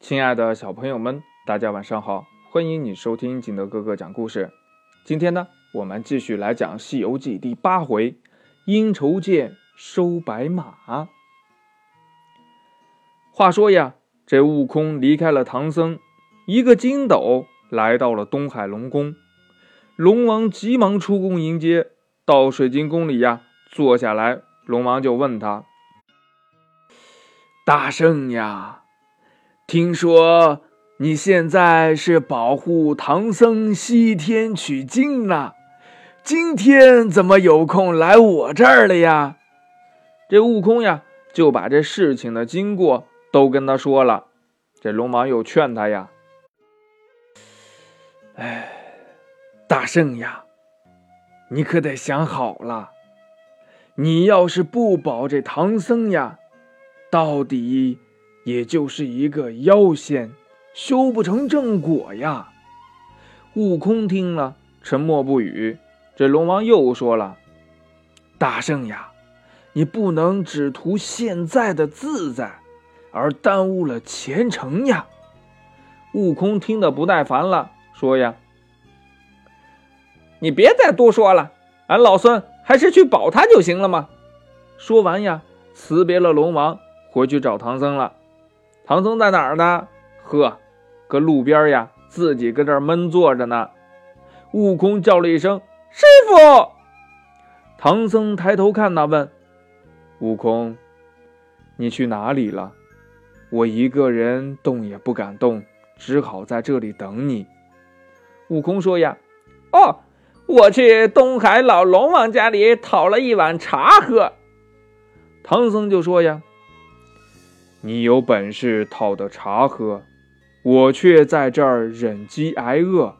亲爱的小朋友们，大家晚上好！欢迎你收听景德哥哥讲故事。今天呢，我们继续来讲《西游记》第八回“阴愁剑收白马”。话说呀，这悟空离开了唐僧，一个筋斗来到了东海龙宫。龙王急忙出宫迎接，到水晶宫里呀坐下来。龙王就问他：“大圣呀。”听说你现在是保护唐僧西天取经呢，今天怎么有空来我这儿了呀？这悟空呀，就把这事情的经过都跟他说了。这龙王又劝他呀：“哎，大圣呀，你可得想好了，你要是不保这唐僧呀，到底……”也就是一个妖仙，修不成正果呀。悟空听了，沉默不语。这龙王又说了：“大圣呀，你不能只图现在的自在，而耽误了前程呀。”悟空听得不耐烦了，说：“呀，你别再多说了，俺老孙还是去保他就行了嘛。”说完呀，辞别了龙王，回去找唐僧了。唐僧在哪儿呢？呵，搁路边呀，自己搁这儿闷坐着呢。悟空叫了一声：“师傅！”唐僧抬头看他，问：“悟空，你去哪里了？我一个人动也不敢动，只好在这里等你。”悟空说：“呀，哦，我去东海老龙王家里讨了一碗茶喝。”唐僧就说：“呀。”你有本事讨得茶喝，我却在这儿忍饥挨饿。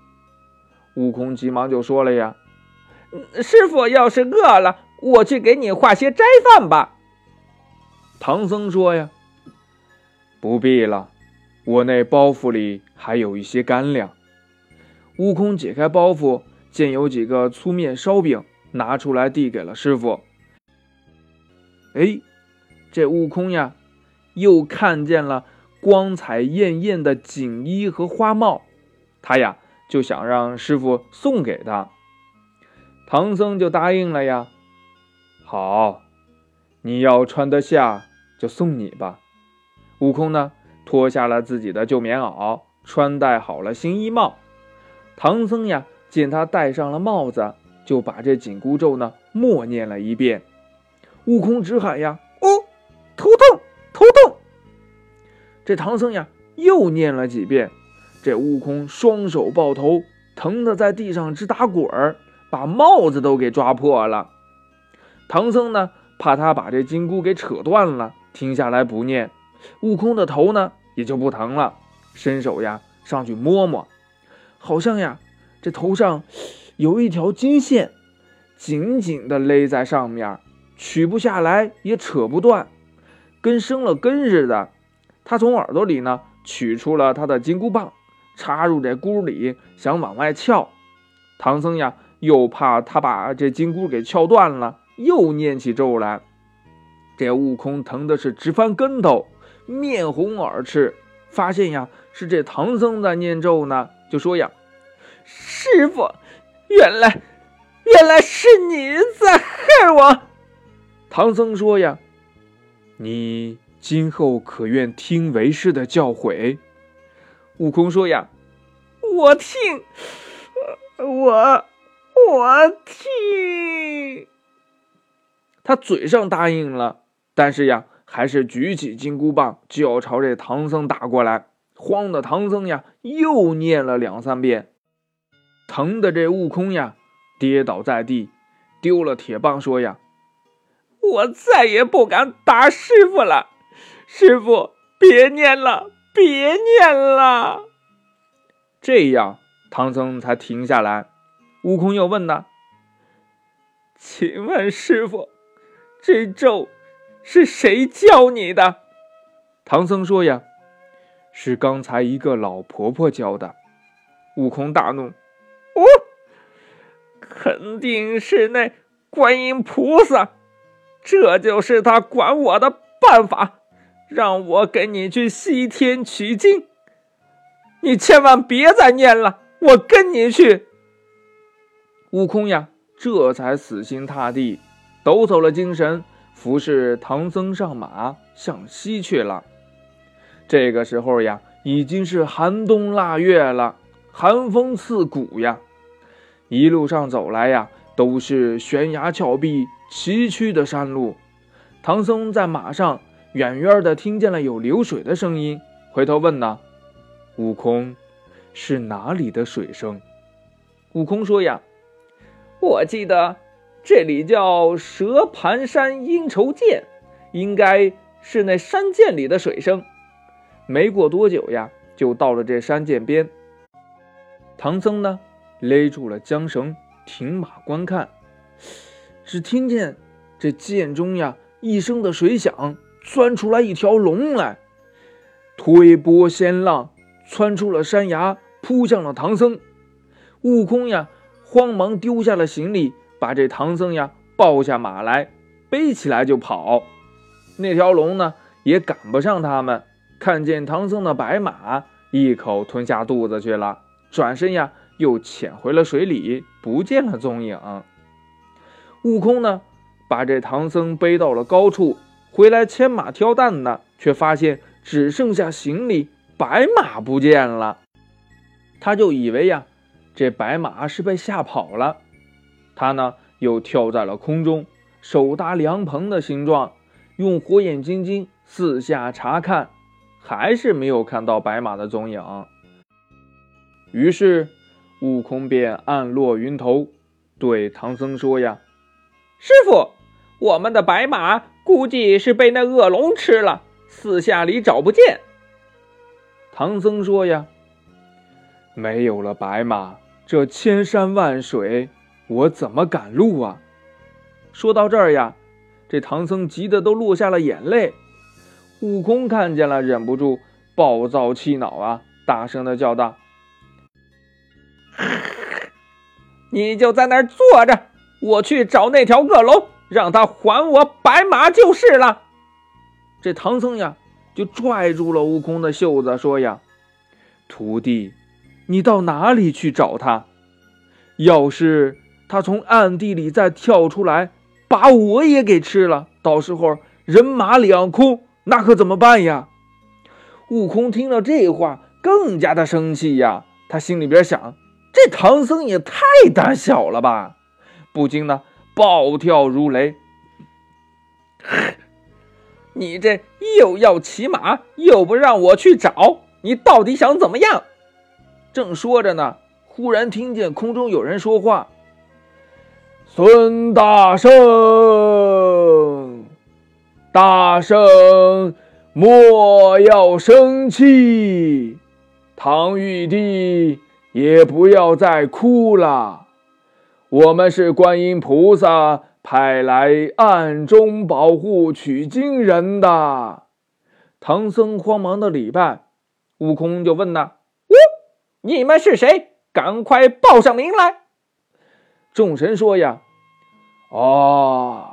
悟空急忙就说了呀：“师傅要是饿了，我去给你化些斋饭吧。”唐僧说呀：“不必了，我那包袱里还有一些干粮。”悟空解开包袱，见有几个粗面烧饼，拿出来递给了师傅。哎，这悟空呀！又看见了光彩艳艳的锦衣和花帽，他呀就想让师傅送给他。唐僧就答应了呀。好，你要穿得下就送你吧。悟空呢脱下了自己的旧棉袄，穿戴好了新衣帽。唐僧呀见他戴上了帽子，就把这紧箍咒呢默念了一遍。悟空直喊呀：“这唐僧呀又念了几遍，这悟空双手抱头，疼得在地上直打滚儿，把帽子都给抓破了。唐僧呢怕他把这金箍给扯断了，停下来不念。悟空的头呢也就不疼了，伸手呀上去摸摸，好像呀这头上有一条金线，紧紧的勒在上面，取不下来也扯不断。跟生了根似的，他从耳朵里呢取出了他的金箍棒，插入这箍里，想往外撬。唐僧呀，又怕他把这金箍给撬断了，又念起咒来。这悟空疼的是直翻跟头，面红耳赤，发现呀是这唐僧在念咒呢，就说呀：“师傅，原来原来是你在害我。”唐僧说呀。你今后可愿听为师的教诲？悟空说：“呀，我听，我我听。”他嘴上答应了，但是呀，还是举起金箍棒就要朝这唐僧打过来，慌的唐僧呀又念了两三遍，疼的这悟空呀跌倒在地，丢了铁棒，说：“呀。”我再也不敢打师傅了，师傅别念了，别念了。这样，唐僧才停下来。悟空又问他：“请问师傅，这咒是谁教你的？”唐僧说：“呀，是刚才一个老婆婆教的。”悟空大怒：“哦，肯定是那观音菩萨。”这就是他管我的办法，让我跟你去西天取经。你千万别再念了，我跟你去。悟空呀，这才死心塌地，抖擞了精神，服侍唐僧上马，向西去了。这个时候呀，已经是寒冬腊月了，寒风刺骨呀。一路上走来呀，都是悬崖峭壁、崎岖的山路。唐僧在马上，远远的听见了有流水的声音，回头问呢：“悟空，是哪里的水声？”悟空说：“呀，我记得这里叫蛇盘山阴愁涧，应该是那山涧里的水声。”没过多久呀，就到了这山涧边。唐僧呢，勒住了缰绳，停马观看。只听见这涧中呀，一声的水响，钻出来一条龙来，推波掀浪，窜出了山崖，扑向了唐僧。悟空呀，慌忙丢下了行李，把这唐僧呀抱下马来，背起来就跑。那条龙呢，也赶不上他们。看见唐僧的白马，一口吞下肚子去了，转身呀，又潜回了水里，不见了踪影。悟空呢，把这唐僧背到了高处，回来牵马挑担呢，却发现只剩下行李，白马不见了。他就以为呀，这白马是被吓跑了。他呢，又跳在了空中，手搭凉棚的形状，用火眼金睛四下查看。还是没有看到白马的踪影，于是悟空便暗落云头，对唐僧说：“呀，师傅，我们的白马估计是被那恶龙吃了，四下里找不见。”唐僧说：“呀，没有了白马，这千山万水，我怎么赶路啊？”说到这儿呀，这唐僧急得都落下了眼泪。悟空看见了，忍不住暴躁气恼啊！大声的叫道：“你就在那儿坐着，我去找那条恶龙，让他还我白马就是了。”这唐僧呀，就拽住了悟空的袖子，说：“呀，徒弟，你到哪里去找他？要是他从暗地里再跳出来，把我也给吃了，到时候人马两空。”那可怎么办呀？悟空听了这话，更加的生气呀。他心里边想：这唐僧也太胆小了吧！不禁呢，暴跳如雷。你这又要骑马，又不让我去找，你到底想怎么样？正说着呢，忽然听见空中有人说话：“孙大圣。”大圣，莫要生气，唐玉帝也不要再哭了。我们是观音菩萨派来暗中保护取经人的。唐僧慌忙的礼拜，悟空就问呐：“哦，你们是谁？赶快报上名来。”众神说呀：“哦。”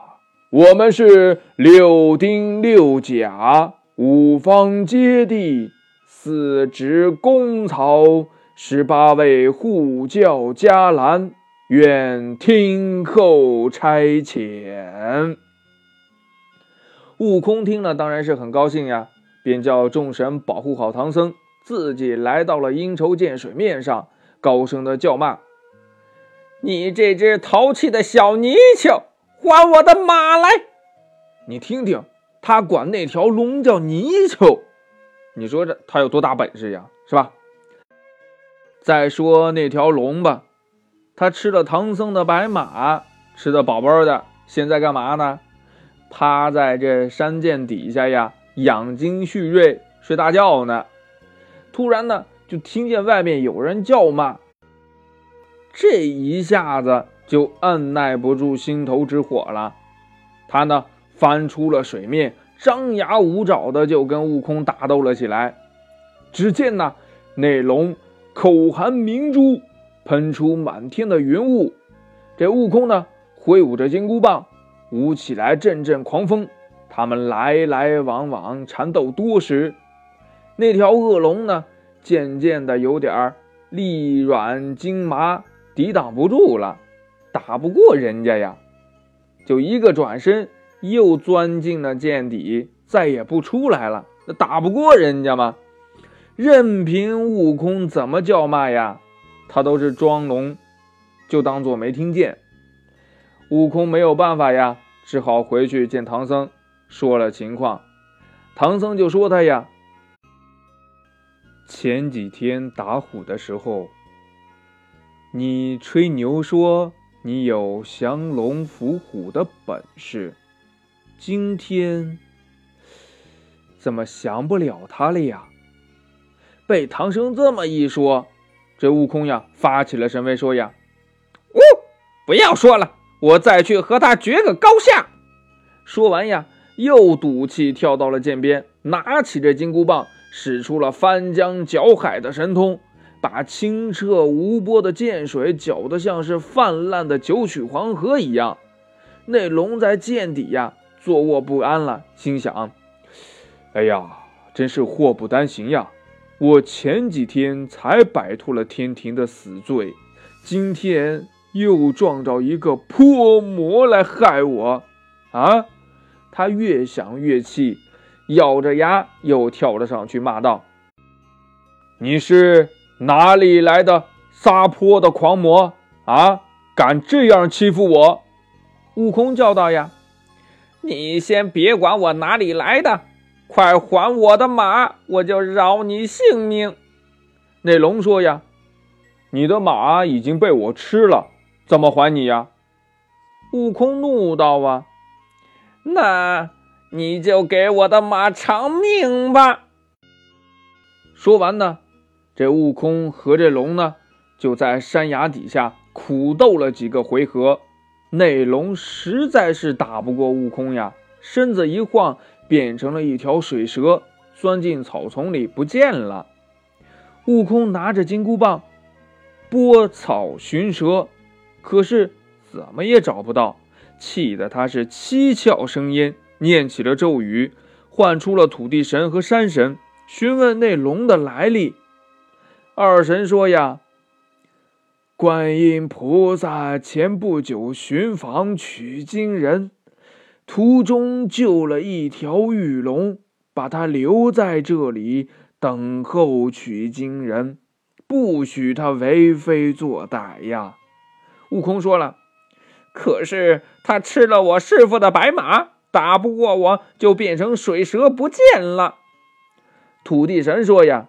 我们是六丁六甲五方揭谛四职公曹十八位护教伽蓝，愿听候差遣。悟空听了当然是很高兴呀，便叫众神保护好唐僧，自己来到了阴愁涧水面上，高声的叫骂：“你这只淘气的小泥鳅！”还我的马来！你听听，他管那条龙叫泥鳅，你说这他有多大本事呀？是吧？再说那条龙吧，他吃了唐僧的白马，吃的饱饱的，现在干嘛呢？趴在这山涧底下呀，养精蓄锐，睡大觉呢。突然呢，就听见外面有人叫骂，这一下子。就按耐不住心头之火了，他呢翻出了水面，张牙舞爪的就跟悟空打斗了起来。只见呢那龙口含明珠，喷出满天的云雾。这悟空呢挥舞着金箍棒，舞起来阵阵狂风，他们来来往往，缠斗多时，那条恶龙呢，渐渐的有点力软筋麻，抵挡不住了，打不过人家呀，就一个转身，又钻进了剑底，再也不出来了。那打不过人家吗？任凭悟空怎么叫骂呀，他都是装聋，就当做没听见。悟空没有办法呀，只好回去见唐僧，说了情况。唐僧就说他呀，前几天打虎的时候，你吹牛说你有降龙伏虎的本事，今天怎么降不了他了呀？被唐僧这么一说，这悟空呀发起了神威，说呀：“呜，不要说了，我再去和他决个高下。”说完呀，又赌气跳到了涧边，拿起这金箍棒，使出了翻江搅海的神通，把清澈无波的涧水搅得像是泛滥的九曲黄河一样。那龙在涧底呀坐卧不安了，心想：“哎呀，真是祸不单行呀！”我前几天才摆脱了天庭的死罪，今天又撞着一个泼魔来害我，啊！他越想越气，咬着牙又跳了上去，骂道：“你是哪里来的撒泼的狂魔啊？敢这样欺负我！”悟空叫道：“呀，你先别管我哪里来的。”快还我的马，我就饶你性命。那龙说呀：“你的马已经被我吃了，怎么还你呀？”悟空怒道：“啊，那你就给我的马偿命吧。”说完呢，这悟空和这龙呢，就在山崖底下苦斗了几个回合。那龙实在是打不过悟空呀，身子一晃。变成了一条水蛇，钻进草丛里不见了。悟空拿着金箍棒拨草寻蛇，可是怎么也找不到，气得他是七窍生烟，念起了咒语，唤出了土地神和山神，询问那龙的来历。二神说呀：“观音菩萨前不久寻访取经人。”途中救了一条玉龙，把他留在这里等候取经人，不许他为非作歹呀。悟空说了：“可是他吃了我师傅的白马，打不过我就变成水蛇不见了。”土地神说：“呀，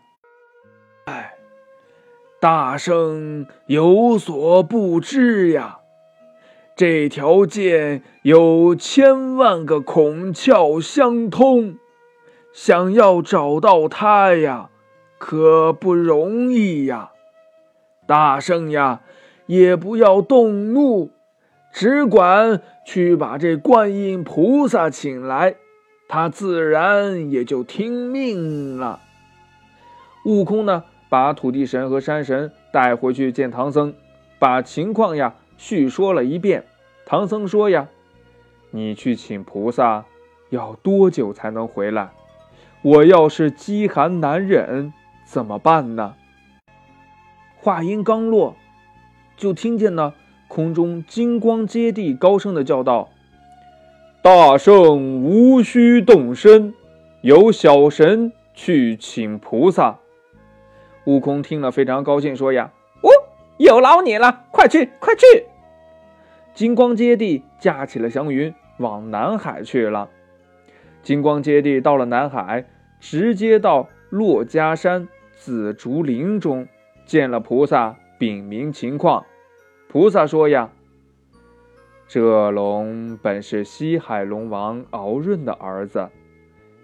哎，大圣有所不知呀。”这条剑有千万个孔窍相通，想要找到它呀，可不容易呀！大圣呀，也不要动怒，只管去把这观音菩萨请来，他自然也就听命了。悟空呢，把土地神和山神带回去见唐僧，把情况呀叙说了一遍。唐僧说：“呀，你去请菩萨，要多久才能回来？我要是饥寒难忍，怎么办呢？”话音刚落，就听见呢，空中金光接地，高声的叫道：“大圣无需动身，有小神去请菩萨。”悟空听了非常高兴，说：“呀，哦，有劳你了，快去，快去！”金光接地架起了祥云，往南海去了。金光接地到了南海，直接到珞珈山紫竹林中，见了菩萨，禀明情况。菩萨说：“呀，这龙本是西海龙王敖闰的儿子，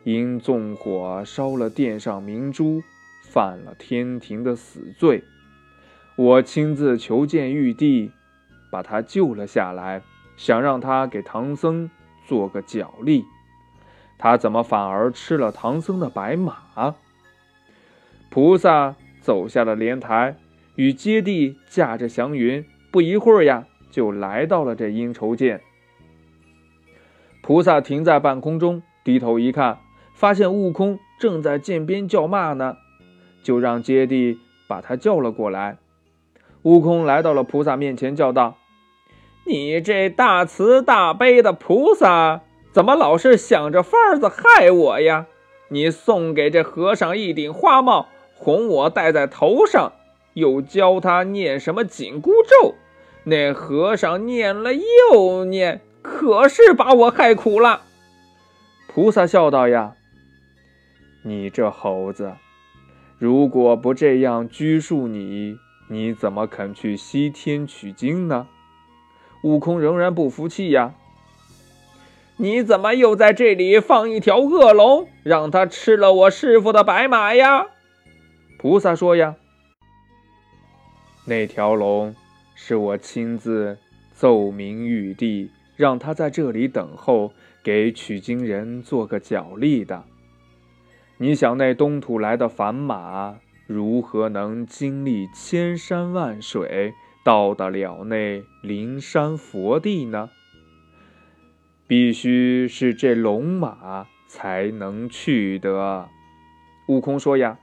因纵火烧了殿上明珠，犯了天庭的死罪。我亲自求见玉帝。”把他救了下来，想让他给唐僧做个脚力，他怎么反而吃了唐僧的白马？菩萨走下了莲台，与接地驾着祥云，不一会儿呀，就来到了这阴愁涧。菩萨停在半空中，低头一看，发现悟空正在涧边叫骂呢，就让揭谛把他叫了过来。悟空来到了菩萨面前，叫道：“你这大慈大悲的菩萨，怎么老是想着法子害我呀？你送给这和尚一顶花帽，哄我戴在头上，又教他念什么紧箍咒，那和尚念了又念。”可是把我害苦了。菩萨笑道：“呀，你这猴子，如果不这样拘束你，你怎么肯去西天取经呢？”悟空仍然不服气呀：“你怎么又在这里放一条恶龙，让他吃了我师傅的白马呀？”菩萨说：“呀，那条龙是我亲自奏明玉帝。”让他在这里等候，给取经人做个脚力的。你想那东土来的凡马，如何能经历千山万水，到得了那灵山佛地呢？必须是这龙马才能去的。悟空说：“呀，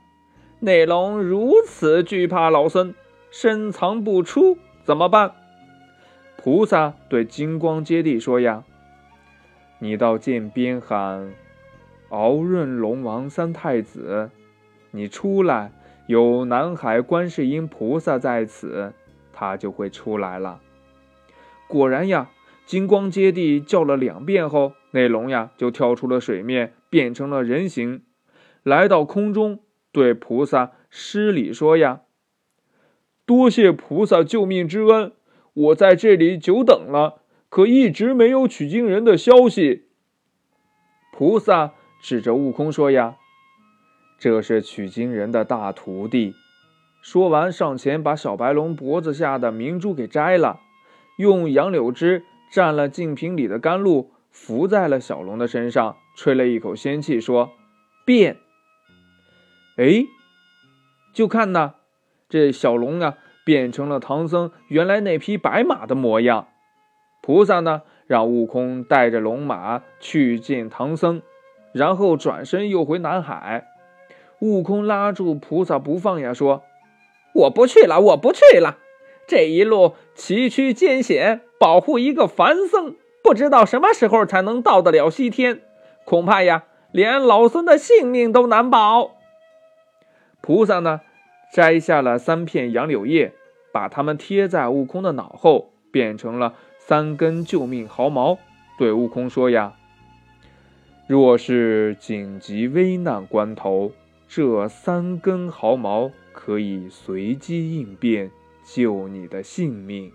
那龙如此惧怕老孙，深藏不出，怎么办？”菩萨对金光接地说：“呀，你到涧边喊敖润龙王三太子，你出来，有南海观世音菩萨在此，他就会出来了。”果然呀，金光接地叫了两遍后，那龙呀就跳出了水面，变成了人形，来到空中，对菩萨施礼说：“呀，多谢菩萨救命之恩。”我在这里久等了，可一直没有取经人的消息。菩萨指着悟空说：“呀，这是取经人的大徒弟。”说完，上前把小白龙脖子下的明珠给摘了，用杨柳枝蘸了净瓶里的甘露，敷在了小龙的身上，吹了一口仙气，说：“变。”哎，就看呐，这小龙啊。变成了唐僧原来那匹白马的模样。菩萨呢，让悟空带着龙马去见唐僧，然后转身又回南海。悟空拉住菩萨不放呀，说：“我不去了，我不去了。这一路崎岖艰险，保护一个凡僧，不知道什么时候才能到得了西天，恐怕呀，连老孙的性命都难保。”菩萨呢？摘下了三片杨柳叶，把它们贴在悟空的脑后，变成了三根救命毫毛，对悟空说：“呀，若是紧急危难关头，这三根毫毛可以随机应变，救你的性命。”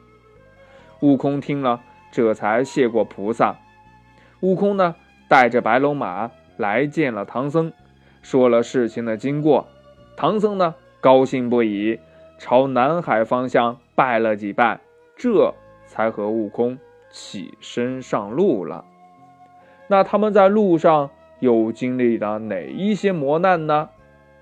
悟空听了，这才谢过菩萨。悟空呢，带着白龙马来见了唐僧，说了事情的经过。唐僧呢？高兴不已，朝南海方向拜了几拜，这才和悟空起身上路了。那他们在路上又经历了哪一些磨难呢？